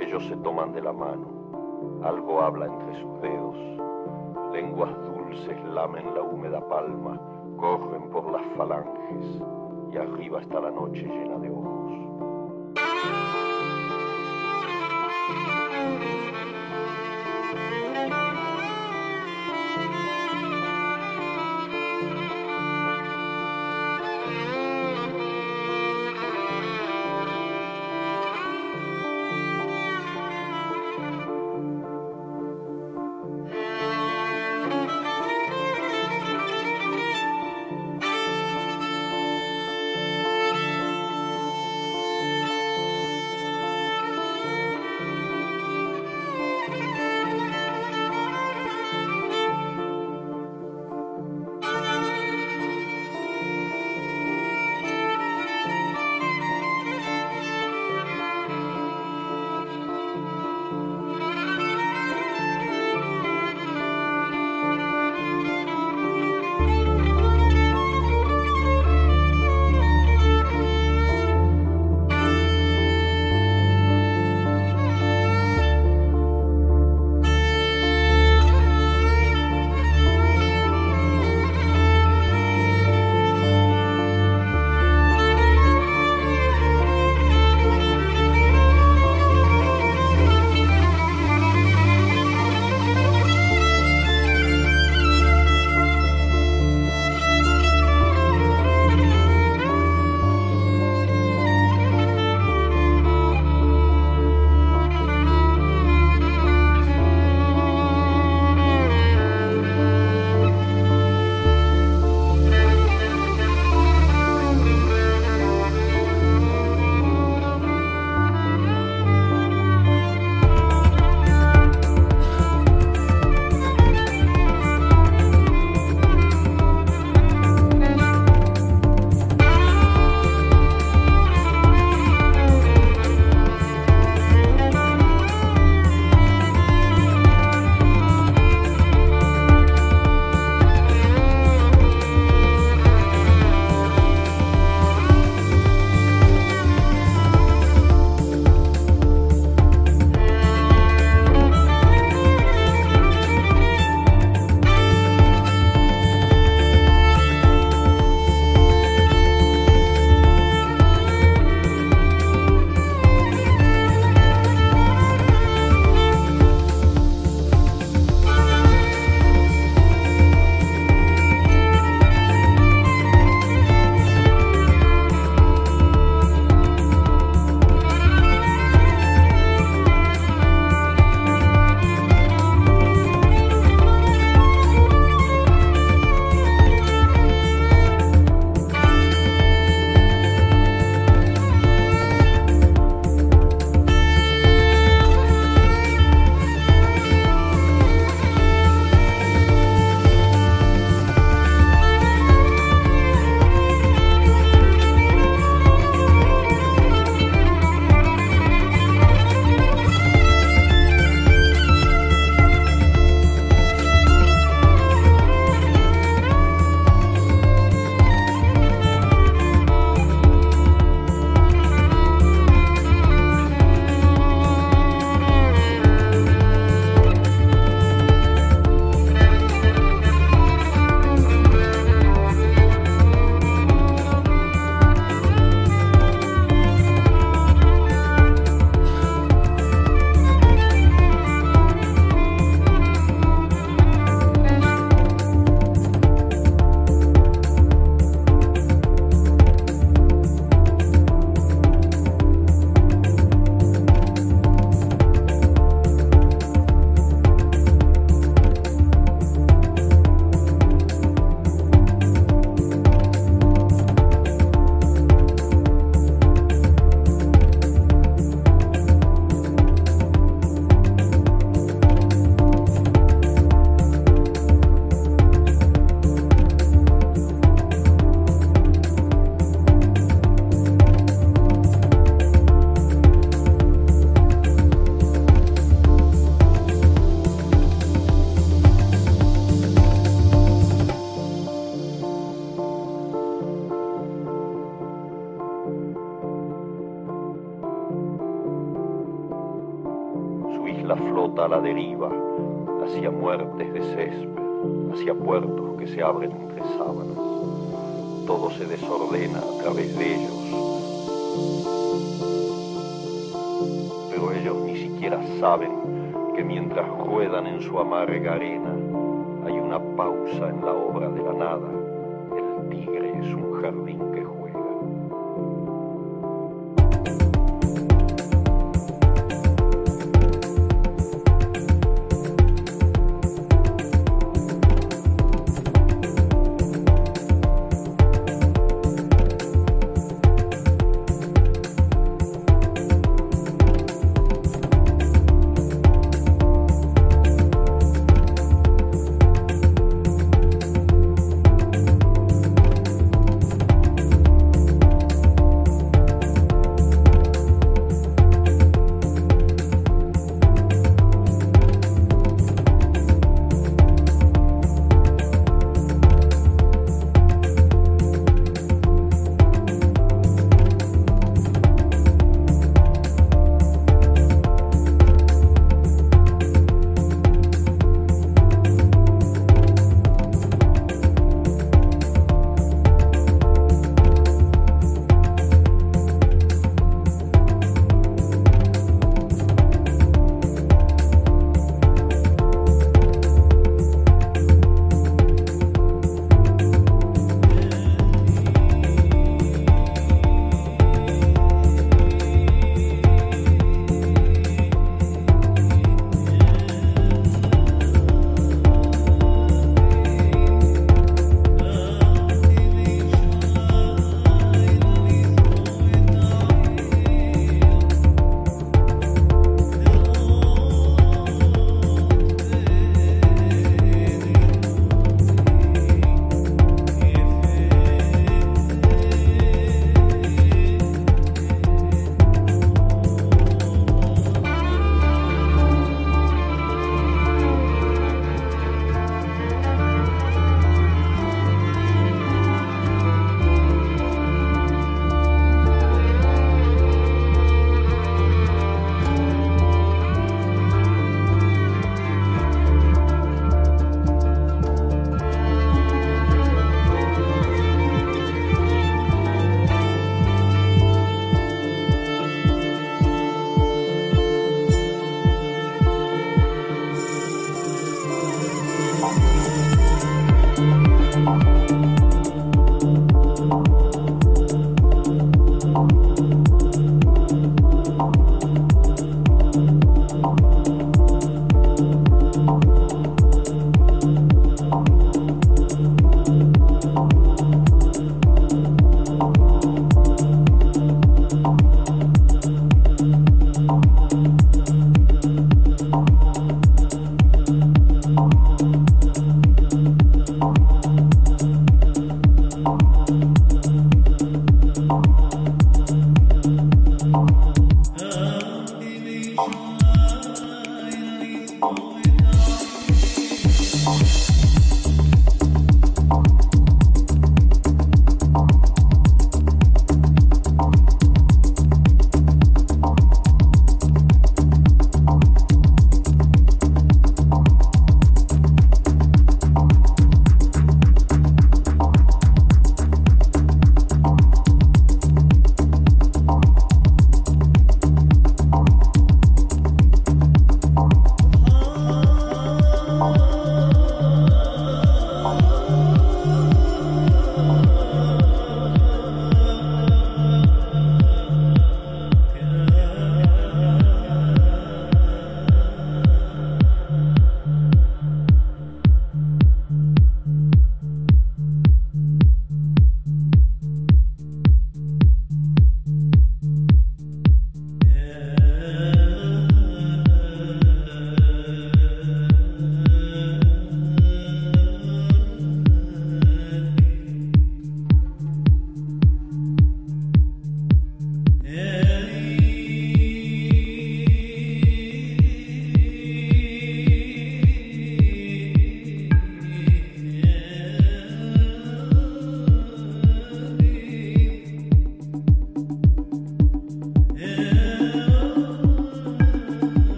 Ellos se toman de la mano, algo habla entre sus dedos, lenguas dulces lamen la húmeda palma, corren por las falanges. Y arriba está la noche llena de ojos.